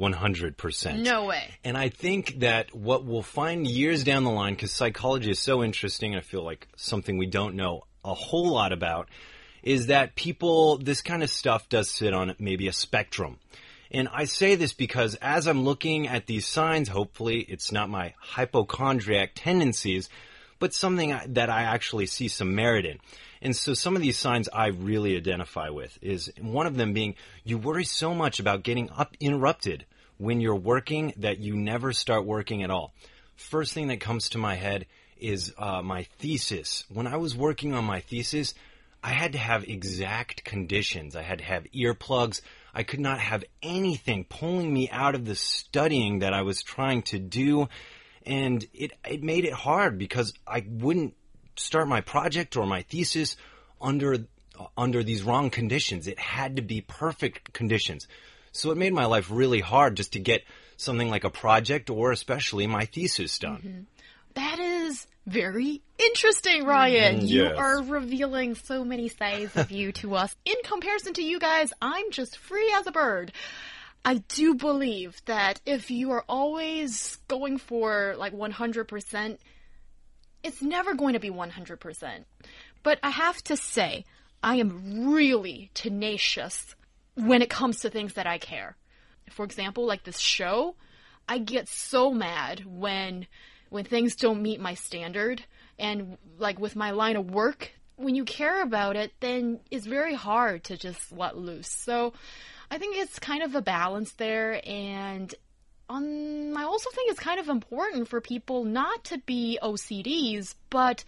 100%. No way. And I think that what we'll find years down the line, because psychology is so interesting, I feel like something we don't know a whole lot about, is that people, this kind of stuff does sit on maybe a spectrum. And I say this because as I'm looking at these signs, hopefully it's not my hypochondriac tendencies, but something that I actually see some merit in. And so some of these signs I really identify with is one of them being you worry so much about getting up interrupted when you're working that you never start working at all. First thing that comes to my head is uh, my thesis. When I was working on my thesis, I had to have exact conditions. I had to have earplugs. I could not have anything pulling me out of the studying that I was trying to do. And it, it made it hard because I wouldn't start my project or my thesis under under these wrong conditions. It had to be perfect conditions. So it made my life really hard just to get something like a project or especially my thesis done. Mm -hmm. That is very interesting, Ryan. Mm, you are revealing so many sides of you to us. In comparison to you guys, I'm just free as a bird. I do believe that if you are always going for like 100%, it's never going to be 100%. But I have to say, I am really tenacious when it comes to things that I care. For example, like this show, I get so mad when when things don't meet my standard and like with my line of work, when you care about it, then it's very hard to just let loose. So, I think it's kind of a balance there and um, I also think it's kind of important for people not to be OCDs, but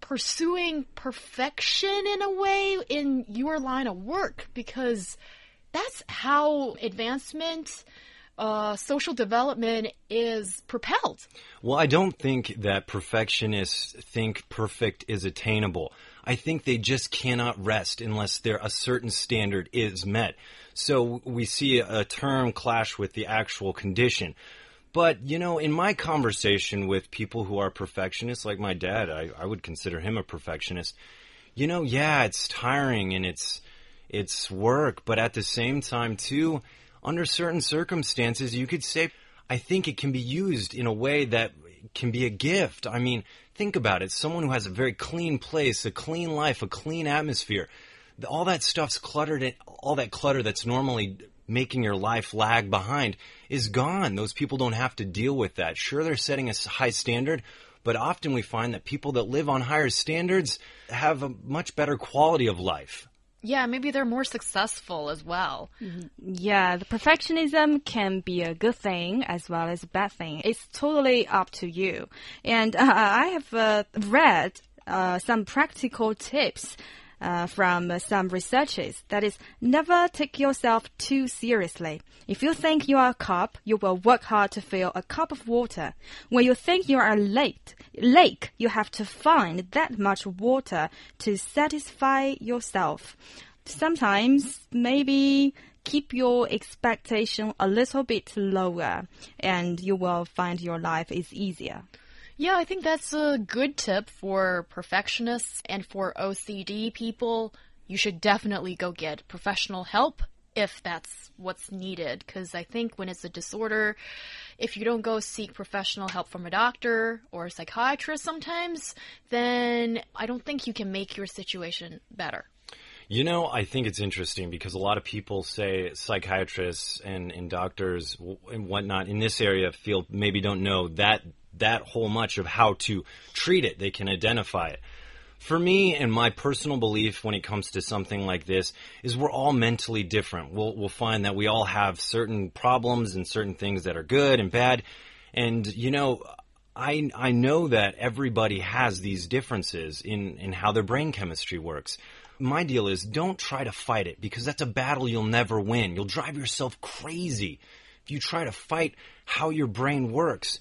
pursuing perfection in a way in your line of work because that's how advancement, uh, social development is propelled. Well, I don't think that perfectionists think perfect is attainable. I think they just cannot rest unless there a certain standard is met. So we see a term clash with the actual condition. But, you know, in my conversation with people who are perfectionists, like my dad, I, I would consider him a perfectionist. You know, yeah, it's tiring and it's, it's work, but at the same time, too, under certain circumstances, you could say, I think it can be used in a way that can be a gift. I mean, think about it. Someone who has a very clean place, a clean life, a clean atmosphere, all that stuff's cluttered, all that clutter that's normally making your life lag behind is gone. Those people don't have to deal with that. Sure, they're setting a high standard, but often we find that people that live on higher standards have a much better quality of life. Yeah, maybe they're more successful as well. Yeah, the perfectionism can be a good thing as well as a bad thing. It's totally up to you. And uh, I have uh, read uh, some practical tips uh, from some researchers. That is, never take yourself too seriously. If you think you are a cup, you will work hard to fill a cup of water. When you think you are a lake, lake, you have to find that much water to satisfy yourself. Sometimes, maybe keep your expectation a little bit lower, and you will find your life is easier. Yeah, I think that's a good tip for perfectionists and for OCD people. You should definitely go get professional help if that's what's needed. Because I think when it's a disorder, if you don't go seek professional help from a doctor or a psychiatrist sometimes, then I don't think you can make your situation better. You know, I think it's interesting because a lot of people say psychiatrists and, and doctors and whatnot in this area feel maybe don't know that that whole much of how to treat it. They can identify it. For me and my personal belief when it comes to something like this is we're all mentally different. We'll, we'll find that we all have certain problems and certain things that are good and bad. And, you know, I, I know that everybody has these differences in, in how their brain chemistry works. My deal is don't try to fight it because that's a battle you'll never win. You'll drive yourself crazy if you try to fight how your brain works.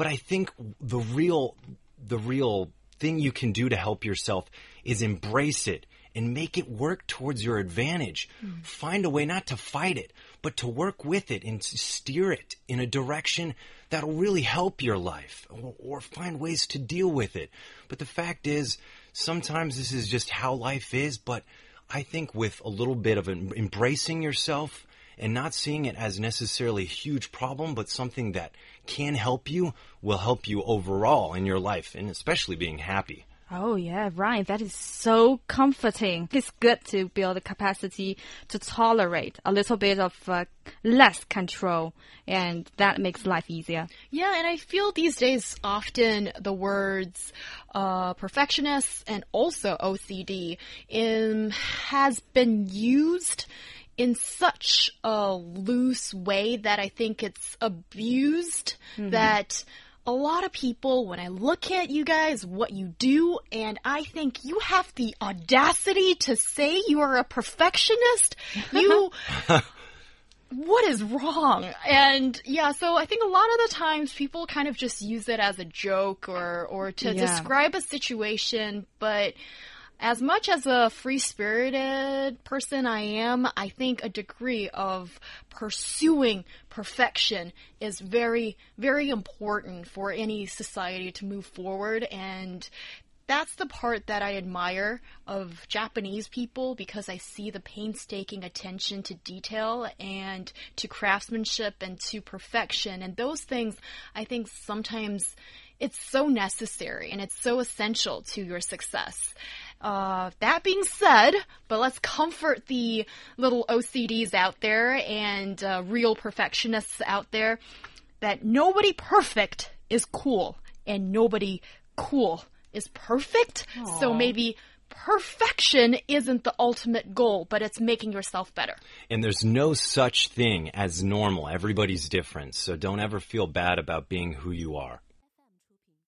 But I think the real, the real thing you can do to help yourself is embrace it and make it work towards your advantage. Mm. Find a way not to fight it, but to work with it and steer it in a direction that'll really help your life or, or find ways to deal with it. But the fact is, sometimes this is just how life is, but I think with a little bit of embracing yourself and not seeing it as necessarily a huge problem, but something that can help you will help you overall in your life and especially being happy. Oh yeah, right. That is so comforting. It's good to build the capacity to tolerate a little bit of uh, less control, and that makes life easier. Yeah, and I feel these days often the words uh, perfectionist and also OCD in, has been used in such a loose way that I think it's abused mm -hmm. that a lot of people, when I look at you guys, what you do, and I think you have the audacity to say you are a perfectionist, you. what is wrong? And yeah, so I think a lot of the times people kind of just use it as a joke or, or to yeah. describe a situation, but as much as a free spirited person I am, I think a degree of pursuing perfection is very, very important for any society to move forward. And that's the part that I admire of Japanese people because I see the painstaking attention to detail and to craftsmanship and to perfection. And those things, I think sometimes it's so necessary and it's so essential to your success. Uh, that being said, but let's comfort the little OCDs out there and uh, real perfectionists out there that nobody perfect is cool and nobody cool is perfect. Aww. So maybe perfection isn't the ultimate goal, but it's making yourself better. And there's no such thing as normal. Everybody's different. So don't ever feel bad about being who you are.